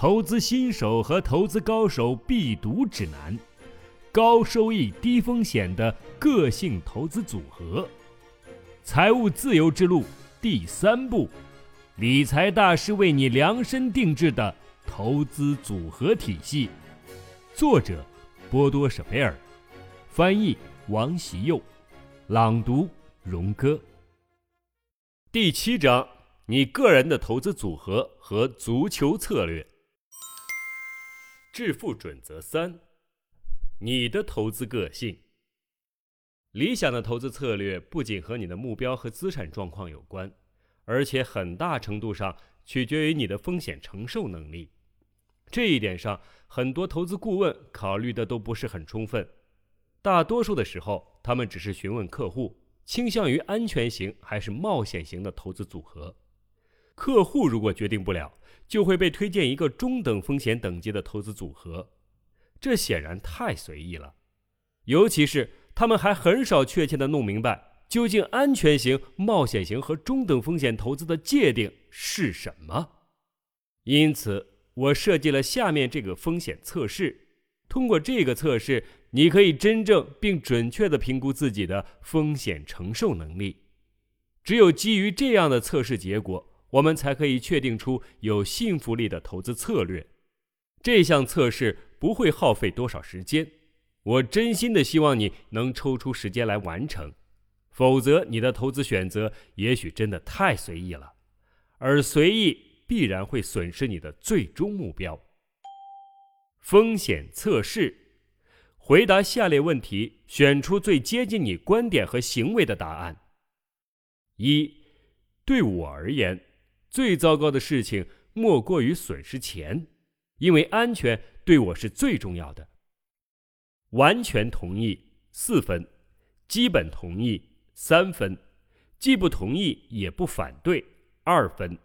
投资新手和投资高手必读指南，高收益低风险的个性投资组合，财务自由之路第三步，理财大师为你量身定制的投资组合体系。作者：波多舍贝尔，翻译：王习佑，朗读：荣哥。第七章：你个人的投资组合和足球策略。致富准则三：你的投资个性。理想的投资策略不仅和你的目标和资产状况有关，而且很大程度上取决于你的风险承受能力。这一点上，很多投资顾问考虑的都不是很充分。大多数的时候，他们只是询问客户倾向于安全型还是冒险型的投资组合。客户如果决定不了，就会被推荐一个中等风险等级的投资组合，这显然太随意了。尤其是他们还很少确切的弄明白，究竟安全型、冒险型和中等风险投资的界定是什么。因此，我设计了下面这个风险测试。通过这个测试，你可以真正并准确的评估自己的风险承受能力。只有基于这样的测试结果。我们才可以确定出有信服力的投资策略。这项测试不会耗费多少时间，我真心的希望你能抽出时间来完成，否则你的投资选择也许真的太随意了，而随意必然会损失你的最终目标。风险测试：回答下列问题，选出最接近你观点和行为的答案。一，对我而言。最糟糕的事情莫过于损失钱，因为安全对我是最重要的。完全同意四分，基本同意三分，既不同意也不反对二分，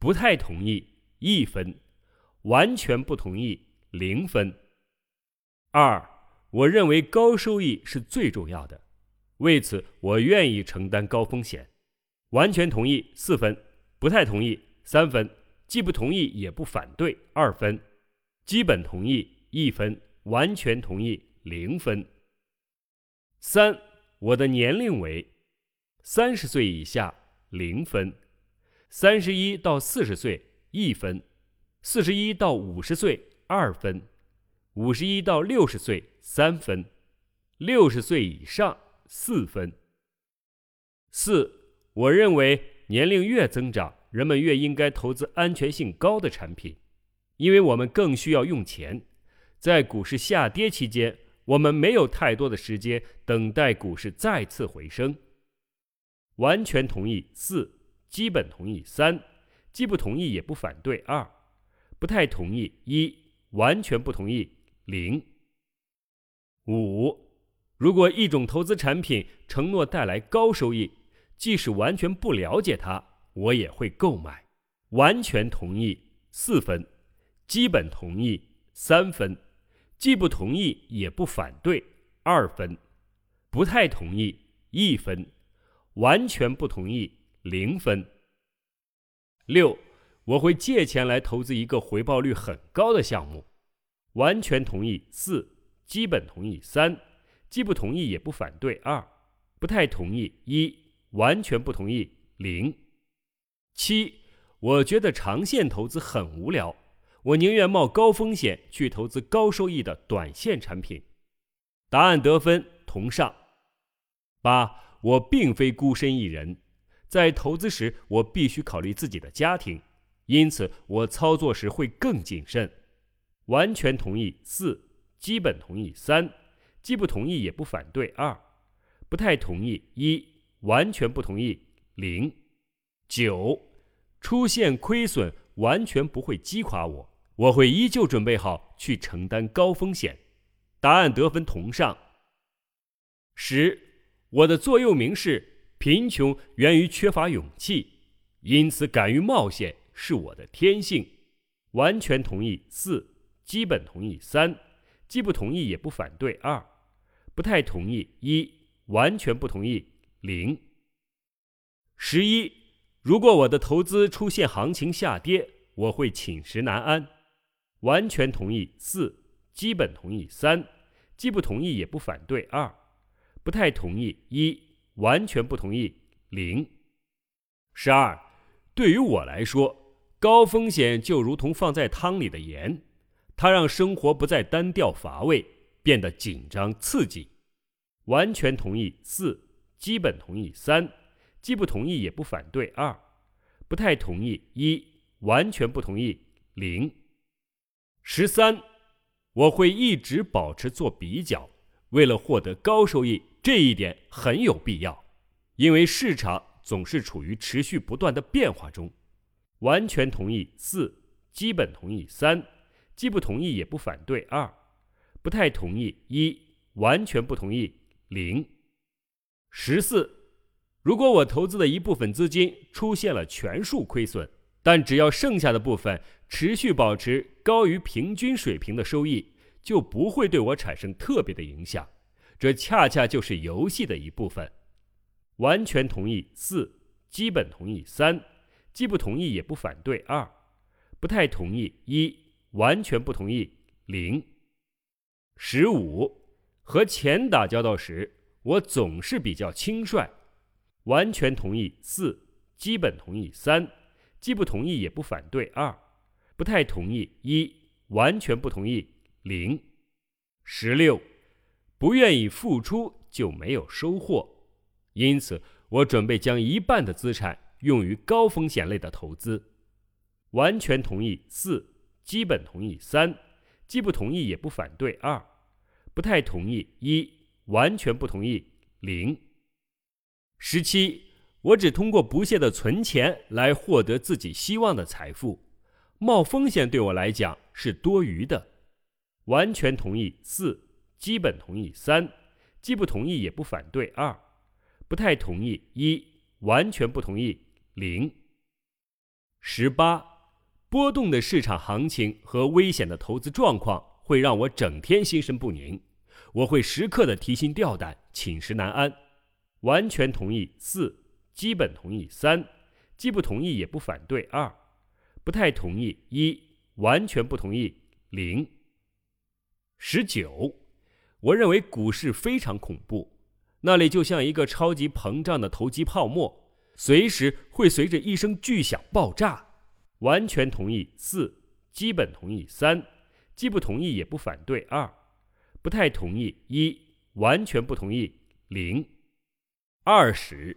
不太同意一分，完全不同意零分。二，我认为高收益是最重要的，为此我愿意承担高风险。完全同意四分。不太同意三分，既不同意也不反对二分，基本同意一分，完全同意零分。三，我的年龄为三十岁以下零分，三十一到四十岁一分，四十一到五十岁二分，五十一到六十岁三分，六十岁以上四分。四，我认为。年龄越增长，人们越应该投资安全性高的产品，因为我们更需要用钱。在股市下跌期间，我们没有太多的时间等待股市再次回升。完全同意四，基本同意三，既不同意也不反对二，不太同意一，完全不同意零。五，如果一种投资产品承诺带来高收益。即使完全不了解它，我也会购买。完全同意四分，基本同意三分，既不同意也不反对二分，不太同意一分，完全不同意零分。六，我会借钱来投资一个回报率很高的项目。完全同意四，基本同意三，既不同意也不反对二，不太同意一。完全不同意零。七，我觉得长线投资很无聊，我宁愿冒高风险去投资高收益的短线产品。答案得分同上。八，我并非孤身一人，在投资时我必须考虑自己的家庭，因此我操作时会更谨慎。完全同意四，基本同意三，既不同意也不反对二，不太同意一。完全不同意零九，出现亏损完全不会击垮我，我会依旧准备好去承担高风险。答案得分同上。十，我的座右铭是贫穷源于缺乏勇气，因此敢于冒险是我的天性。完全同意四，基本同意三，既不同意也不反对二，不太同意一，完全不同意。零十一，如果我的投资出现行情下跌，我会寝食难安，完全同意四，基本同意三，既不同意也不反对二，不太同意一，完全不同意零。十二，对于我来说，高风险就如同放在汤里的盐，它让生活不再单调乏味，变得紧张刺激。完全同意四，基本同意三，既不同意也不反对二，不太同意一，完全不同意零。十三，我会一直保持做比较，为了获得高收益，这一点很有必要，因为市场总是处于持续不断的变化中。完全同意四，基本同意三，既不同意也不反对二，不太同意一，完全不同意零。十四，如果我投资的一部分资金出现了全数亏损。但只要剩下的部分持续保持高于平均水平的收益，就不会对我产生特别的影响。这恰恰就是游戏的一部分。完全同意四，基本同意三，既不同意也不反对二，不太同意一，完全不同意零。十五，和钱打交道时，我总是比较轻率。完全同意四，基本同意三。既不同意也不反对二，不太同意一，完全不同意零。十六，不愿意付出就没有收获，因此我准备将一半的资产用于高风险类的投资。完全同意四，基本同意三，既不同意也不反对二，不太同意一，完全不同意零。十七。我只通过不懈的存钱来获得自己希望的财富，冒风险对我来讲是多余的。完全同意四，基本同意三，既不同意也不反对二，不太同意一，完全不同意零。十八，波动的市场行情和危险的投资状况会让我整天心神不宁，我会时刻的提心吊胆，寝食难安。完全同意四。基本同意三，既不同意也不反对二，不太同意一，完全不同意零。十九，我认为股市非常恐怖，那里就像一个超级膨胀的投机泡沫，随时会随着一声巨响爆炸。完全同意四，基本同意三，既不同意也不反对二，不太同意一，完全不同意零。二十。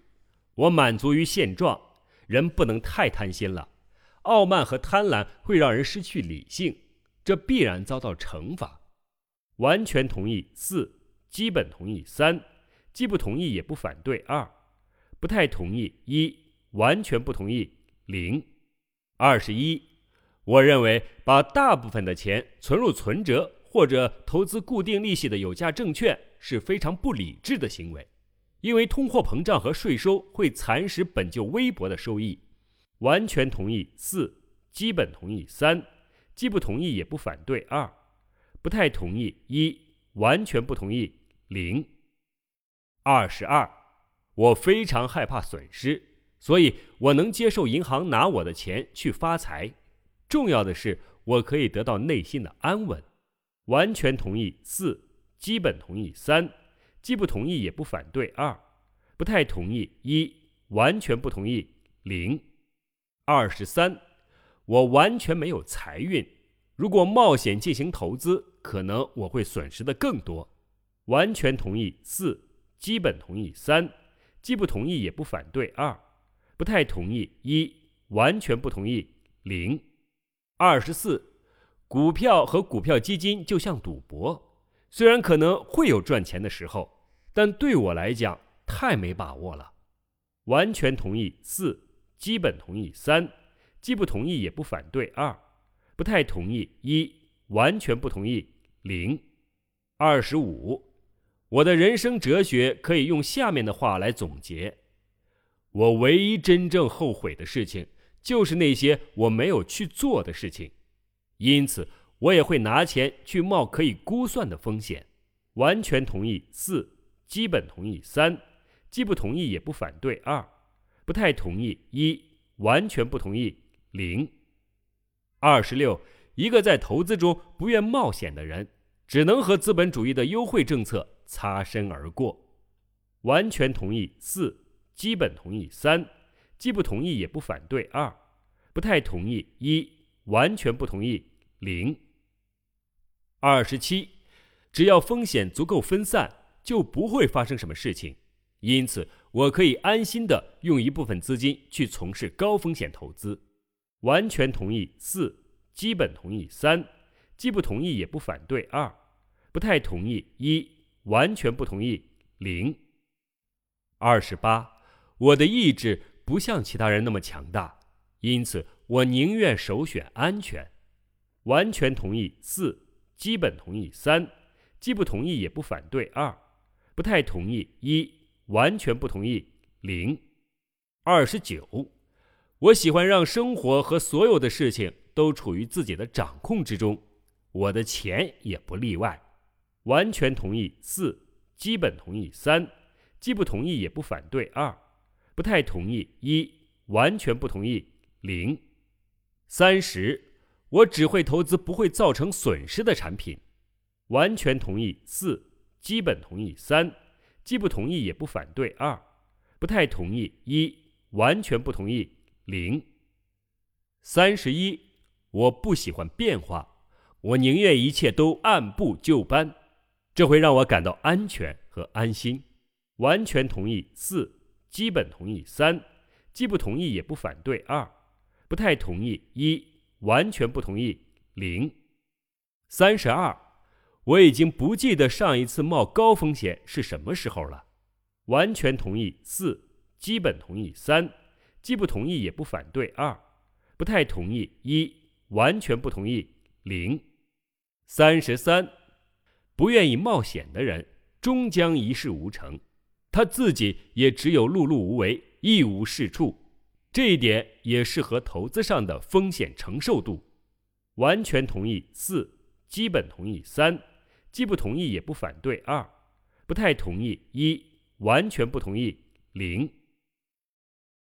我满足于现状，人不能太贪心了。傲慢和贪婪会让人失去理性，这必然遭到惩罚。完全同意四，基本同意三，既不同意也不反对二，不太同意一，完全不同意零。二十一，我认为把大部分的钱存入存折或者投资固定利息的有价证券是非常不理智的行为。因为通货膨胀和税收会蚕食本就微薄的收益，完全同意四，基本同意三，既不同意也不反对二，不太同意一，完全不同意零。二十二，我非常害怕损失，所以我能接受银行拿我的钱去发财。重要的是我可以得到内心的安稳。完全同意四，基本同意三。既不同意也不反对二，不太同意一，完全不同意零。二十三，我完全没有财运，如果冒险进行投资，可能我会损失的更多。完全同意四，基本同意三，既不同意也不反对二，不太同意一，完全不同意零。二十四，股票和股票基金就像赌博。虽然可能会有赚钱的时候，但对我来讲太没把握了。完全同意四，基本同意三，既不同意也不反对二，不太同意一，完全不同意零。二十五，我的人生哲学可以用下面的话来总结：我唯一真正后悔的事情，就是那些我没有去做的事情。因此。我也会拿钱去冒可以估算的风险，完全同意四，基本同意三，既不同意也不反对二，不太同意一，完全不同意零。二十六，一个在投资中不愿冒险的人，只能和资本主义的优惠政策擦身而过。完全同意四，基本同意三，既不同意也不反对二，不太同意一，完全不同意零。二十七，只要风险足够分散，就不会发生什么事情。因此，我可以安心的用一部分资金去从事高风险投资。完全同意四，基本同意三，既不同意也不反对二，不太同意一，完全不同意零。二十八，我的意志不像其他人那么强大，因此我宁愿首选安全。完全同意四，基本同意三，既不同意也不反对二，不太同意一。完全不同意。零，二十九，我喜欢让生活和所有的事情都处于自己的掌控之中，我的钱也不例外。完全同意四，基本同意三，既不同意也不反对二，不太同意一，完全不同意零。三十，我只会投资不会造成损失的产品。完全同意四，基本同意三。既不同意也不反对二，不太同意一，完全不同意零。三十一，我不喜欢变化，我宁愿一切都按部就班，这会让我感到安全和安心。完全同意四，基本同意三，既不同意也不反对二，不太同意一，完全不同意零。三十二。我已经不记得上一次冒高风险是什么时候了。完全同意四，基本同意三，既不同意也不反对二，不太同意一，完全不同意零。三十三，不愿意冒险的人终将一事无成，他自己也只有碌碌无为，一无是处。这一点也适合投资上的风险承受度。完全同意四，基本同意三。既不同意也不反对二，不太同意一，完全不同意零。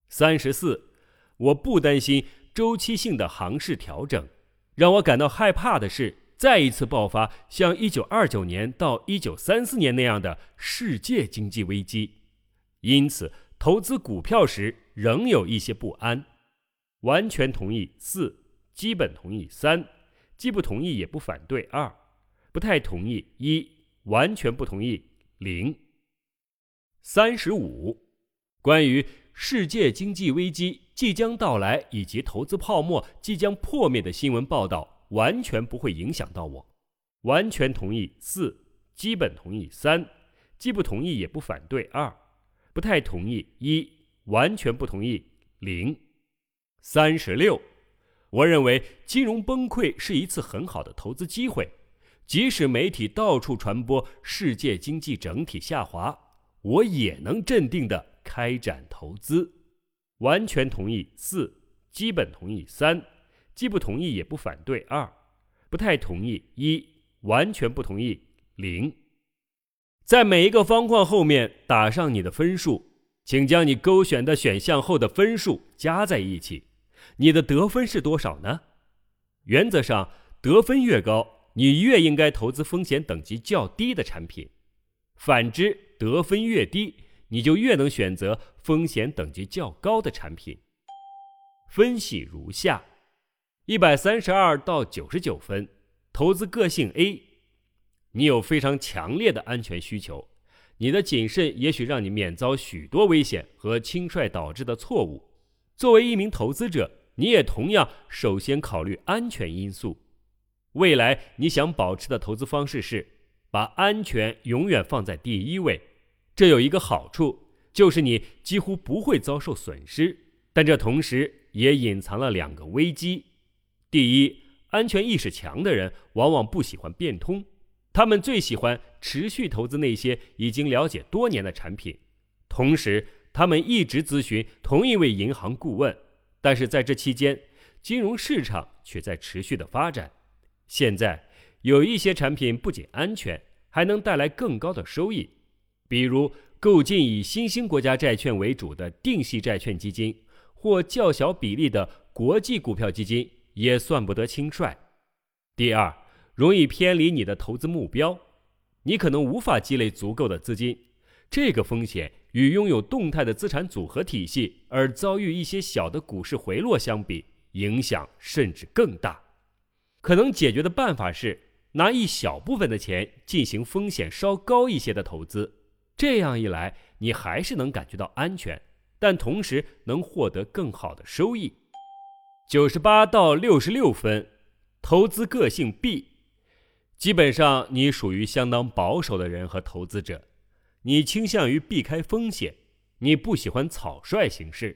三十四，我不担心周期性的行市调整，让我感到害怕的是再一次爆发像一九二九年到一九三四年那样的世界经济危机，因此投资股票时仍有一些不安。完全同意四，基本同意三，既不同意也不反对二。不太同意一，完全不同意零。三十五，关于世界经济危机即将到来以及投资泡沫即将破灭的新闻报道，完全不会影响到我。完全同意四，基本同意三，既不同意也不反对二，不太同意一，完全不同意零。三十六，我认为金融崩溃是一次很好的投资机会。即使媒体到处传播世界经济整体下滑，我也能镇定地开展投资。完全同意四，基本同意三，既不同意也不反对二，不太同意一，完全不同意零。在每一个方框后面打上你的分数，请将你勾选的选项后的分数加在一起。你的得分是多少呢？原则上，得分越高。你越应该投资风险等级较低的产品，反之，得分越低，你就越能选择风险等级较高的产品。分析如下：一百三十二到九十九分，投资个性 A，你有非常强烈的安全需求，你的谨慎也许让你免遭许多危险和轻率导致的错误。作为一名投资者，你也同样首先考虑安全因素。未来你想保持的投资方式是把安全永远放在第一位，这有一个好处，就是你几乎不会遭受损失。但这同时也隐藏了两个危机：第一，安全意识强的人往往不喜欢变通，他们最喜欢持续投资那些已经了解多年的产品，同时他们一直咨询同一位银行顾问。但是在这期间，金融市场却在持续的发展。现在有一些产品不仅安全，还能带来更高的收益，比如购进以新兴国家债券为主的定息债券基金，或较小比例的国际股票基金，也算不得轻率。第二，容易偏离你的投资目标，你可能无法积累足够的资金。这个风险与拥有动态的资产组合体系而遭遇一些小的股市回落相比，影响甚至更大。可能解决的办法是拿一小部分的钱进行风险稍高一些的投资，这样一来，你还是能感觉到安全，但同时能获得更好的收益。九十八到六十六分，投资个性 B，基本上你属于相当保守的人和投资者。你倾向于避开风险，你不喜欢草率行事，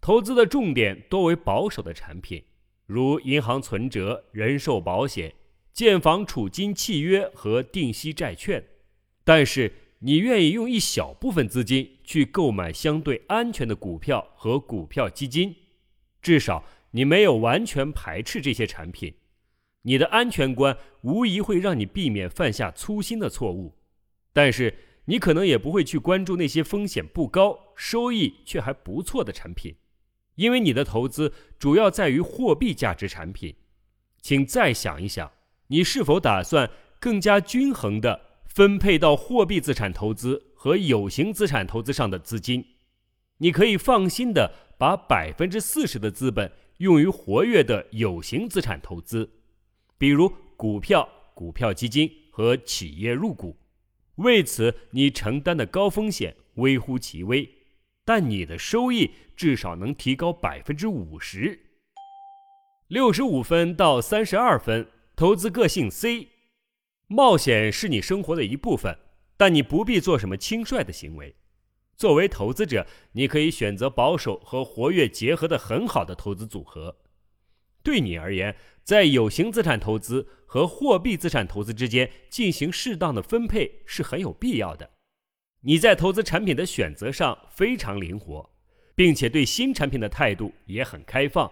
投资的重点多为保守的产品，如银行存折、人寿保险、建房储金契约和定息债券。但是你愿意用一小部分资金去购买相对安全的股票和股票基金，至少你没有完全排斥这些产品。你的安全观无疑会让你避免犯下粗心的错误，但是。你可能也不会去关注那些风险不高、收益却还不错的产品，因为你的投资主要在于货币价值产品。请再想一想，你是否打算更加均衡地分配到货币资产投资和有形资产投资上的资金？你可以放心地把百分之四十的资本用于活跃的有形资产投资，比如股票、股票基金和企业入股。为此，你承担的高风险微乎其微，但你的收益至少能提高百分之五十。六十五分到三十二分，投资个性 C，冒险是你生活的一部分，但你不必做什么轻率的行为。作为投资者，你可以选择保守和活跃结合的很好的投资组合。对你而言，在有形资产投资和货币资产投资之间进行适当的分配是很有必要的。你在投资产品的选择上非常灵活，并且对新产品的态度也很开放。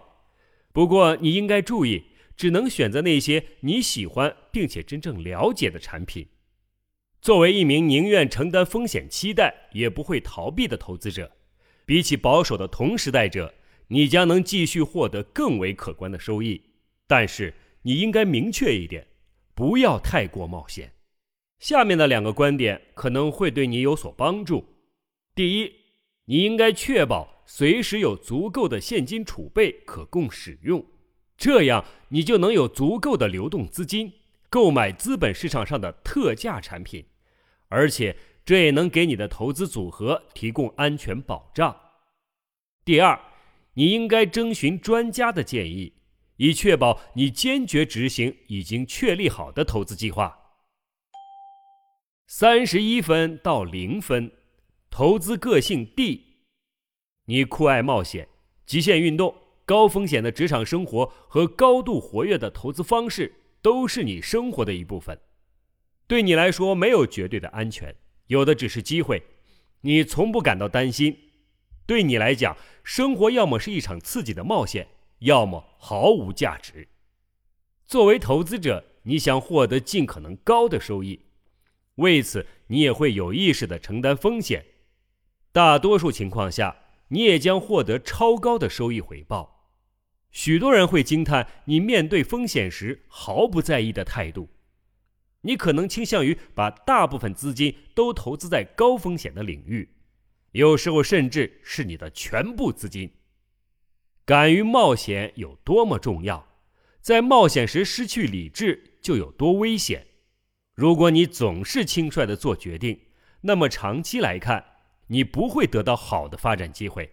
不过，你应该注意，只能选择那些你喜欢并且真正了解的产品。作为一名宁愿承担风险、期待也不会逃避的投资者，比起保守的同时代者。你将能继续获得更为可观的收益，但是你应该明确一点，不要太过冒险。下面的两个观点可能会对你有所帮助。第一，你应该确保随时有足够的现金储备可供使用，这样你就能有足够的流动资金购买资本市场上的特价产品，而且这也能给你的投资组合提供安全保障。第二。你应该征询专家的建议，以确保你坚决执行已经确立好的投资计划。三十一分到零分，投资个性 D，你酷爱冒险、极限运动、高风险的职场生活和高度活跃的投资方式都是你生活的一部分。对你来说，没有绝对的安全，有的只是机会。你从不感到担心。对你来讲，生活要么是一场刺激的冒险，要么毫无价值。作为投资者，你想获得尽可能高的收益，为此你也会有意识的承担风险。大多数情况下，你也将获得超高的收益回报。许多人会惊叹你面对风险时毫不在意的态度。你可能倾向于把大部分资金都投资在高风险的领域。有时候甚至是你的全部资金。敢于冒险有多么重要，在冒险时失去理智就有多危险。如果你总是轻率的做决定，那么长期来看，你不会得到好的发展机会。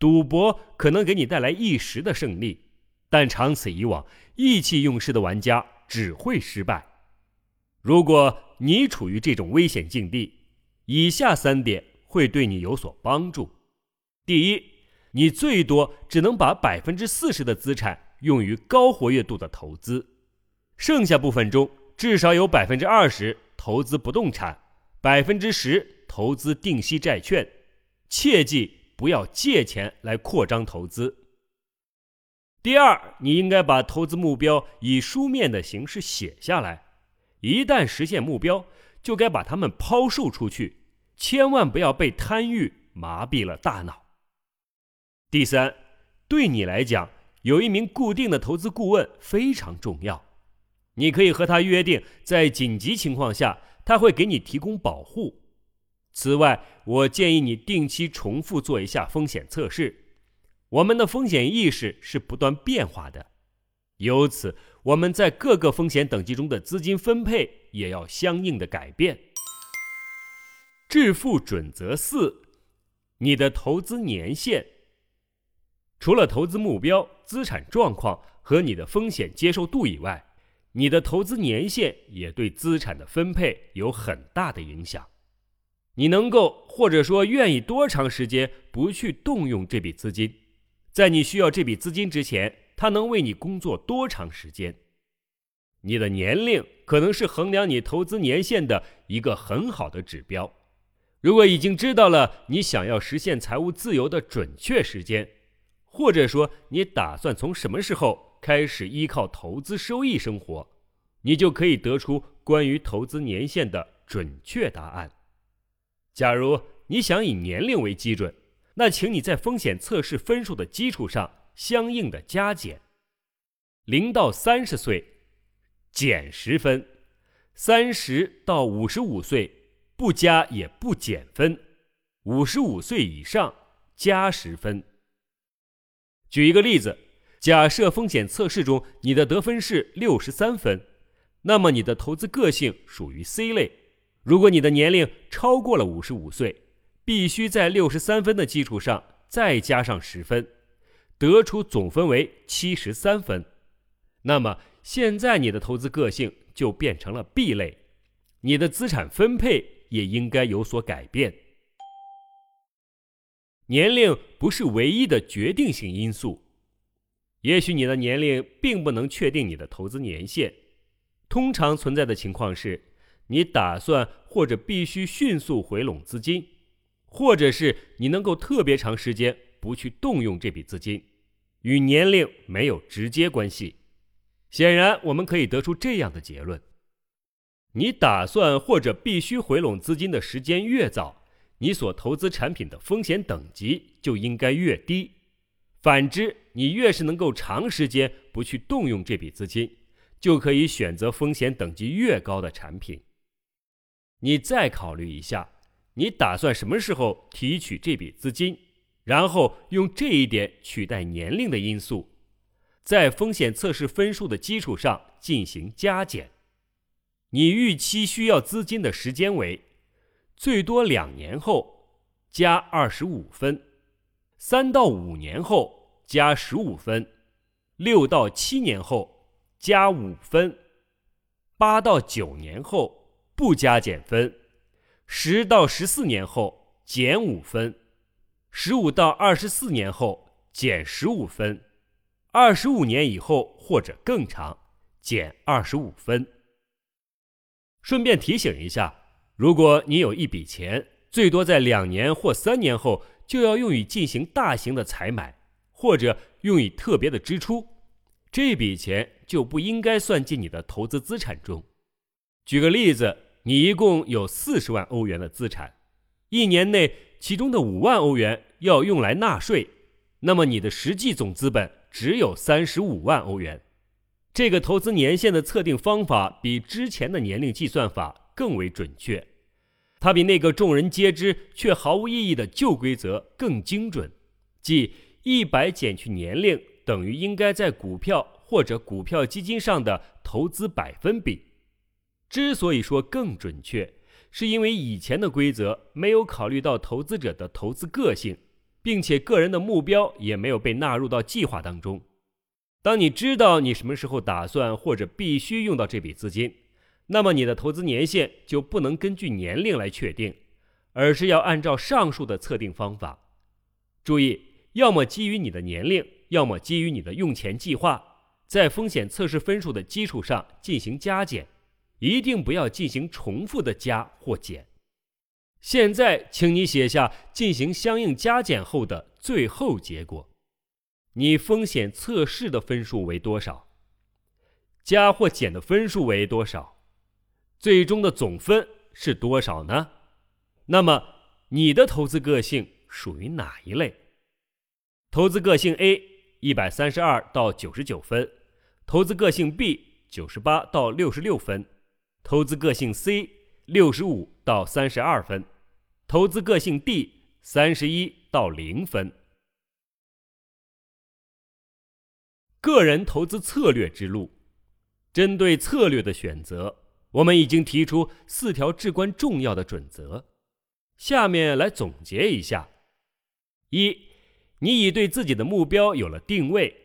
赌博可能给你带来一时的胜利，但长此以往，意气用事的玩家只会失败。如果你处于这种危险境地，以下三点。会对你有所帮助。第一，你最多只能把百分之四十的资产用于高活跃度的投资，剩下部分中至少有百分之二十投资不动产，百分之十投资定息债券。切记不要借钱来扩张投资。第二，你应该把投资目标以书面的形式写下来，一旦实现目标，就该把它们抛售出去。千万不要被贪欲麻痹了大脑。第三，对你来讲，有一名固定的投资顾问非常重要。你可以和他约定，在紧急情况下，他会给你提供保护。此外，我建议你定期重复做一下风险测试。我们的风险意识是不断变化的，由此我们在各个风险等级中的资金分配也要相应的改变。致富准则四：你的投资年限。除了投资目标、资产状况和你的风险接受度以外，你的投资年限也对资产的分配有很大的影响。你能够或者说愿意多长时间不去动用这笔资金？在你需要这笔资金之前，它能为你工作多长时间？你的年龄可能是衡量你投资年限的一个很好的指标。如果已经知道了你想要实现财务自由的准确时间，或者说你打算从什么时候开始依靠投资收益生活，你就可以得出关于投资年限的准确答案。假如你想以年龄为基准。那请你在风险测试分数的基础上相应的加减，零到三十岁减十分，三十到五十五岁不加也不减分，五十五岁以上加十分。举一个例子，假设风险测试中你的得分是六十三分，那么你的投资个性属于 C 类。如果你的年龄超过了五十五岁。必须在六十三分的基础上再加上十分，得出总分为七十三分。那么现在你的投资个性就变成了 B 类，你的资产分配也应该有所改变。年龄不是唯一的决定性因素，也许你的年龄并不能确定你的投资年限。通常存在的情况是，你打算或者必须迅速回笼资金。或者是你能够特别长时间不去动用这笔资金，与年龄没有直接关系。显然，我们可以得出这样的结论：你打算或者必须回笼资金的时间越早，你所投资产品的风险等级就应该越低。反之，你越是能够长时间不去动用这笔资金，就可以选择风险等级越高的产品。你再考虑一下。你打算什么时候提取这笔资金，然后用这一点取代年龄的因素，在风险测试分数的基础上进行加减。你预期需要资金的时间为最多两年后加二十五分，三到五年后加十五分，六到七年后加五分，八到九年后不加减分。十到十四年后减五分，十五到二十四年后减十五分，二十五年以后或者更长减二十五分。顺便提醒一下，如果你有一笔钱，最多在两年或三年后就要用于进行大型的采买，或者用于特别的支出，这笔钱就不应该算进你的投资资产中。举个例子。你一共有四十万欧元的资产，一年内其中的五万欧元要用来纳税，那么你的实际总资本只有三十五万欧元。这个投资年限的测定方法比之前的年龄计算法更为准确，它比那个众人皆知却毫无意义的旧规则更精准，即一百减去年龄等于应该在股票或者股票基金上的投资百分比。之所以说更准确，是因为以前的规则没有考虑到投资者的投资个性，并且个人的目标也没有被纳入到计划当中。当你知道你什么时候打算或者必须用到这笔资金，那么你的投资年限就不能根据年龄来确定，而是要按照上述的测定方法。注意，要么基于你的年龄，要么基于你的用钱计划，在风险测试分数的基础上进行加减。一定不要进行重复的加或减。现在，请你写下进行相应加减后的最后结果。你风险测试的分数为多少？加或减的分数为多少？最终的总分是多少呢？那么，你的投资个性属于哪一类？投资个性 A 一百三十二到九十九分，投资个性 B。九十八到六十六分，投资个性 C 六十五到三十二分，投资个性 D 三十一到零分。个人投资策略之路，针对策略的选择，我们已经提出四条至关重要的准则。下面来总结一下：一，你已对自己的目标有了定位，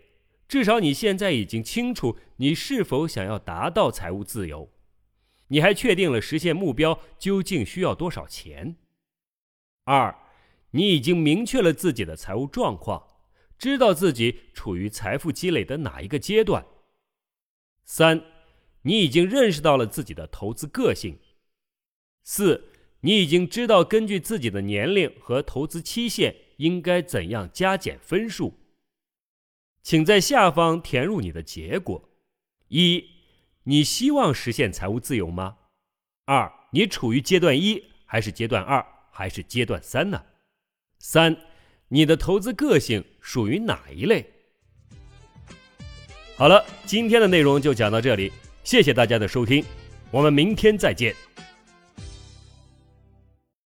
至少你现在已经清楚你是否想要达到财务自由，你还确定了实现目标究竟需要多少钱。二，你已经明确了自己的财务状况。知道自己处于财富积累的哪一个阶段。三，你已经认识到了自己的投资个性。四，你已经知道根据自己的年龄和投资期限应该怎样加减分数。请在下方填入你的结果：一，你希望实现财务自由吗？二，你处于阶段一还是阶段二还是阶段三呢？三。你的投资个性属于哪一类？好了，今天的内容就讲到这里，谢谢大家的收听，我们明天再见。